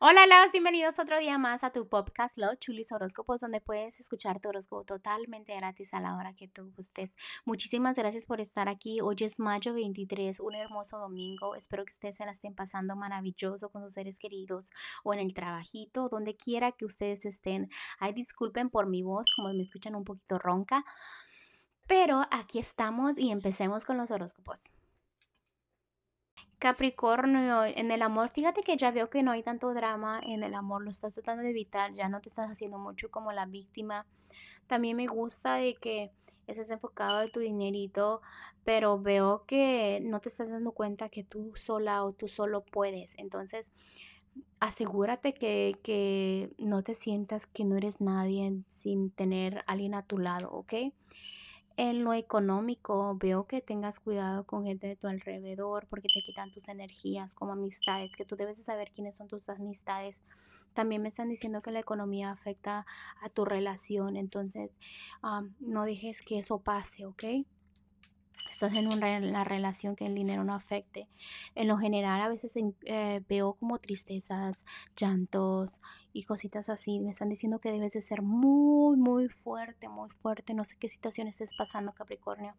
Hola, Laos, bienvenidos otro día más a tu podcast Love Chulis Horóscopos, donde puedes escuchar tu horóscopo totalmente gratis a la hora que tú gustes. Muchísimas gracias por estar aquí. Hoy es mayo 23, un hermoso domingo. Espero que ustedes se la estén pasando maravilloso con sus seres queridos o en el trabajito, donde quiera que ustedes estén. Ay, disculpen por mi voz, como me escuchan un poquito ronca. Pero aquí estamos y empecemos con los horóscopos. Capricornio, en el amor, fíjate que ya veo que no hay tanto drama en el amor, lo estás tratando de evitar, ya no te estás haciendo mucho como la víctima. También me gusta de que estés enfocado en tu dinerito, pero veo que no te estás dando cuenta que tú sola o tú solo puedes. Entonces, asegúrate que, que no te sientas que no eres nadie sin tener alguien a tu lado, ¿ok? En lo económico, veo que tengas cuidado con gente de tu alrededor porque te quitan tus energías como amistades, que tú debes de saber quiénes son tus amistades. También me están diciendo que la economía afecta a tu relación, entonces no dejes que eso pase, ¿ok? Estás en una relación que el dinero no afecte. En lo general a veces eh, veo como tristezas, llantos y cositas así. Me están diciendo que debes de ser muy, muy fuerte, muy fuerte. No sé qué situación estés pasando, Capricornio.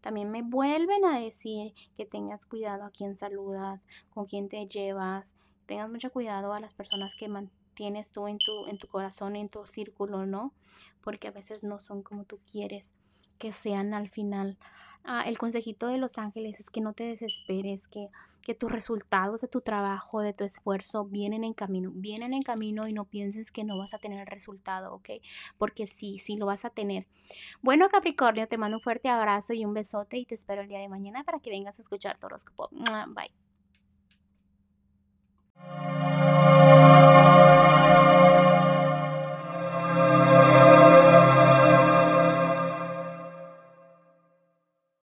También me vuelven a decir que tengas cuidado a quién saludas, con quién te llevas. Tengas mucho cuidado a las personas que mantienes tú en tu, en tu corazón, en tu círculo, ¿no? Porque a veces no son como tú quieres que sean al final. Ah, el consejito de los ángeles es que no te desesperes, que, que tus resultados de tu trabajo, de tu esfuerzo vienen en camino, vienen en camino y no pienses que no vas a tener el resultado, ¿ok? Porque sí, sí lo vas a tener. Bueno, Capricornio, te mando un fuerte abrazo y un besote y te espero el día de mañana para que vengas a escuchar tu. Bye.